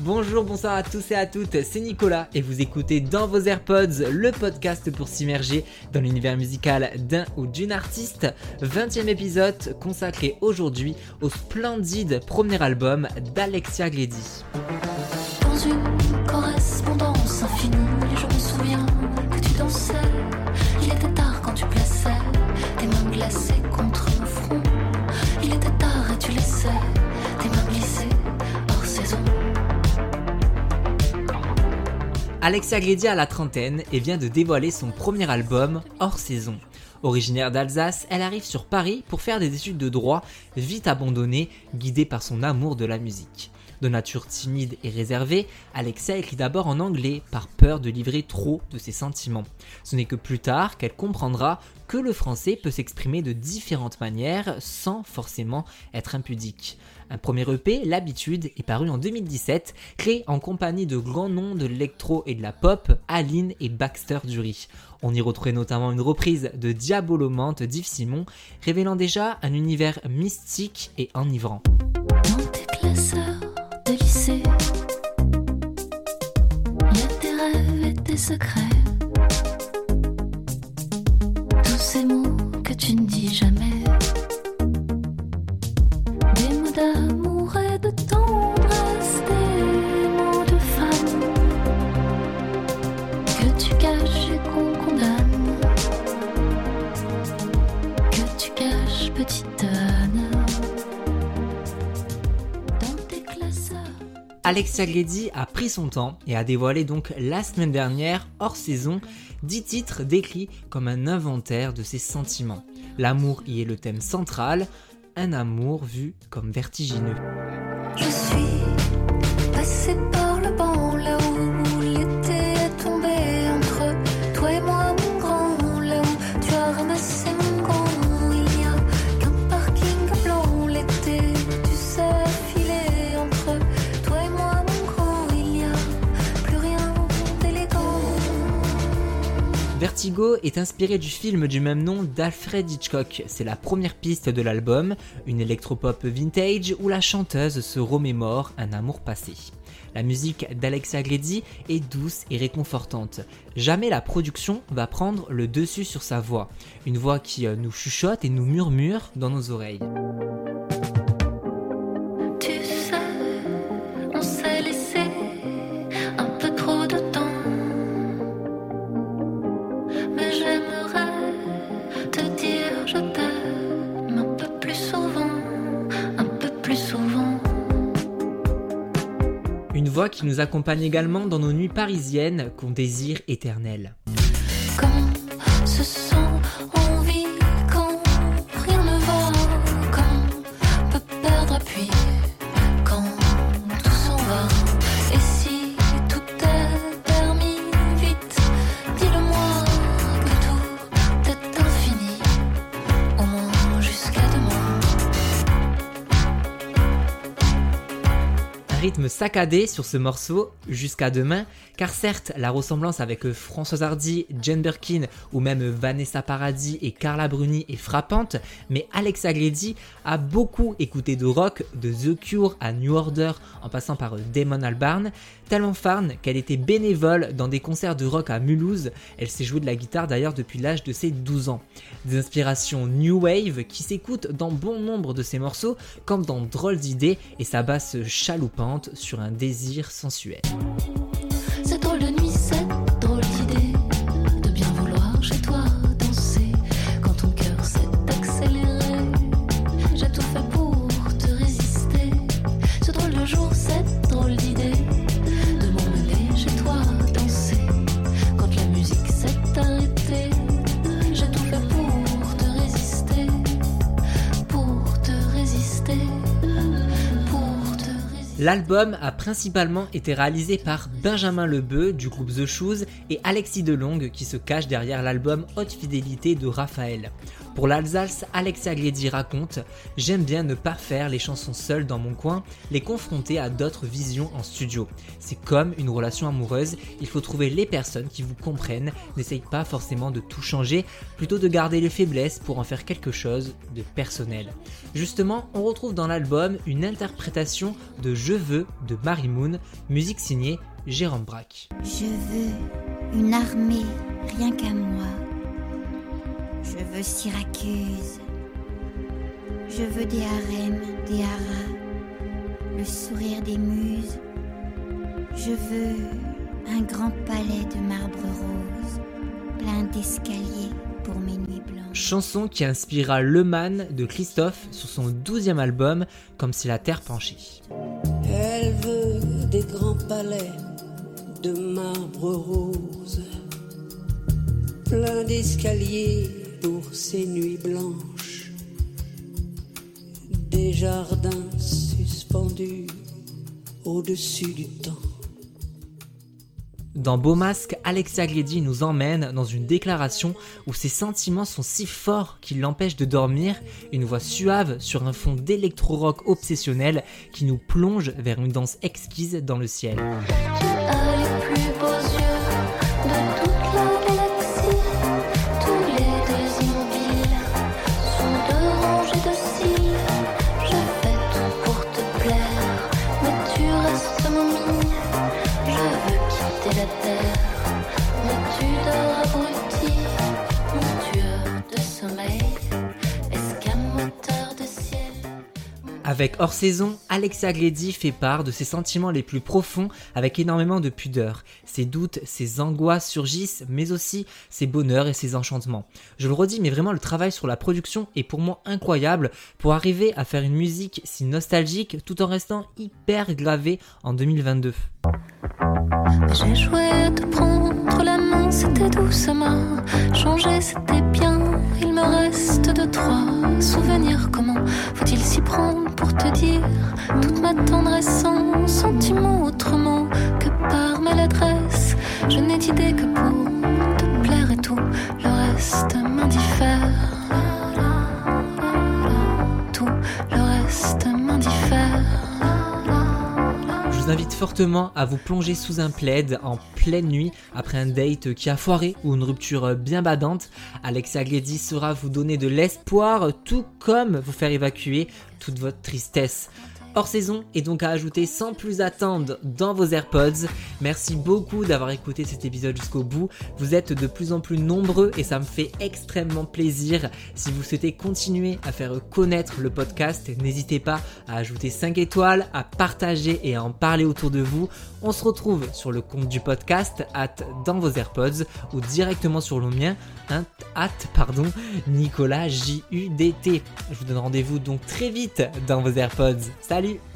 Bonjour, bonsoir à tous et à toutes, c'est Nicolas et vous écoutez dans vos AirPods le podcast pour s'immerger dans l'univers musical d'un ou d'une artiste. 20e épisode consacré aujourd'hui au splendide premier album d'Alexia Gledy. Alexia Gledy a la trentaine et vient de dévoiler son premier album, Hors Saison. Originaire d'Alsace, elle arrive sur Paris pour faire des études de droit, vite abandonnée, guidée par son amour de la musique. De nature timide et réservée, Alexia écrit d'abord en anglais par peur de livrer trop de ses sentiments. Ce n'est que plus tard qu'elle comprendra que le français peut s'exprimer de différentes manières sans forcément être impudique. Un premier EP, L'Habitude, est paru en 2017, créé en compagnie de grands noms de l'électro et de la pop, Aline et Baxter Dury. On y retrouvait notamment une reprise de Diabolomante d'Yves Simon, révélant déjà un univers mystique et enivrant. secret. Alexia Gledy a pris son temps et a dévoilé donc la semaine dernière, hors saison, 10 titres décrits comme un inventaire de ses sentiments. L'amour y est le thème central, un amour vu comme vertigineux. Vertigo est inspiré du film du même nom d'Alfred Hitchcock. C'est la première piste de l'album, une électropop vintage où la chanteuse se remémore un amour passé. La musique d'Alexia Gledy est douce et réconfortante. Jamais la production va prendre le dessus sur sa voix. Une voix qui euh, nous chuchote et nous murmure dans nos oreilles. Une voix qui nous accompagne également dans nos nuits parisiennes qu'on désire éternelles. Rythme saccadé sur ce morceau jusqu'à demain, car certes la ressemblance avec euh, Françoise Hardy, Jane Birkin ou même Vanessa Paradis et Carla Bruni est frappante, mais Alexa Gledy a beaucoup écouté de rock, de The Cure à New Order en passant par euh, Damon Albarn, tellement fan qu'elle était bénévole dans des concerts de rock à Mulhouse, elle s'est jouée de la guitare d'ailleurs depuis l'âge de ses 12 ans. Des inspirations New Wave qui s'écoutent dans bon nombre de ses morceaux, comme dans Drôle d'idée et sa basse chaloupante sur un désir sensuel. L'album a principalement été réalisé par Benjamin Lebeu du groupe The Shoes et Alexis Delongue qui se cache derrière l'album Haute Fidélité de Raphaël. Pour l'Alsace, Alexia Gledy raconte J'aime bien ne pas faire les chansons seules dans mon coin, les confronter à d'autres visions en studio. C'est comme une relation amoureuse, il faut trouver les personnes qui vous comprennent, n'essaye pas forcément de tout changer, plutôt de garder les faiblesses pour en faire quelque chose de personnel. Justement, on retrouve dans l'album une interprétation de Je veux de Marie Moon, musique signée Jérôme Braque. Je veux une armée rien qu'à moi. Je veux Syracuse. Je veux des harems, des haras, le sourire des muses. Je veux un grand palais de marbre rose, plein d'escaliers pour mes nuits blanches. Chanson qui inspira Le Man de Christophe sur son douzième album Comme si la terre penchait. Elle veut des grands palais de marbre rose, plein d'escaliers Dans Beau Masque, Alexia Gledy nous emmène dans une déclaration où ses sentiments sont si forts qu'ils l'empêchent de dormir, une voix suave sur un fond d'électro-rock obsessionnel qui nous plonge vers une danse exquise dans le ciel. Veux quitter la Avec Hors Saison, Alexia Gledy fait part de ses sentiments les plus profonds avec énormément de pudeur. Ses doutes, ses angoisses surgissent, mais aussi ses bonheurs et ses enchantements. Je le redis, mais vraiment le travail sur la production est pour moi incroyable pour arriver à faire une musique si nostalgique tout en restant hyper gravé en 2022. J'ai joué à te prendre la main, c'était doucement. C'était bien. Reste deux, trois souvenirs. Comment faut-il s'y prendre pour te dire toute ma tendresse sans sentiment autrement que par maladresse? Je n'ai d'idée que pour invite fortement à vous plonger sous un plaid en pleine nuit après un date qui a foiré ou une rupture bien badante. Alexia Gledy saura vous donner de l'espoir tout comme vous faire évacuer toute votre tristesse. Hors saison est donc à ajouter sans plus attendre dans vos AirPods. Merci beaucoup d'avoir écouté cet épisode jusqu'au bout. Vous êtes de plus en plus nombreux et ça me fait extrêmement plaisir. Si vous souhaitez continuer à faire connaître le podcast, n'hésitez pas à ajouter 5 étoiles, à partager et à en parler autour de vous. On se retrouve sur le compte du podcast, at dans vos AirPods ou directement sur le mien, hein, at pardon, Nicolas J-U-D-T. Je vous donne rendez-vous donc très vite dans vos AirPods. Salut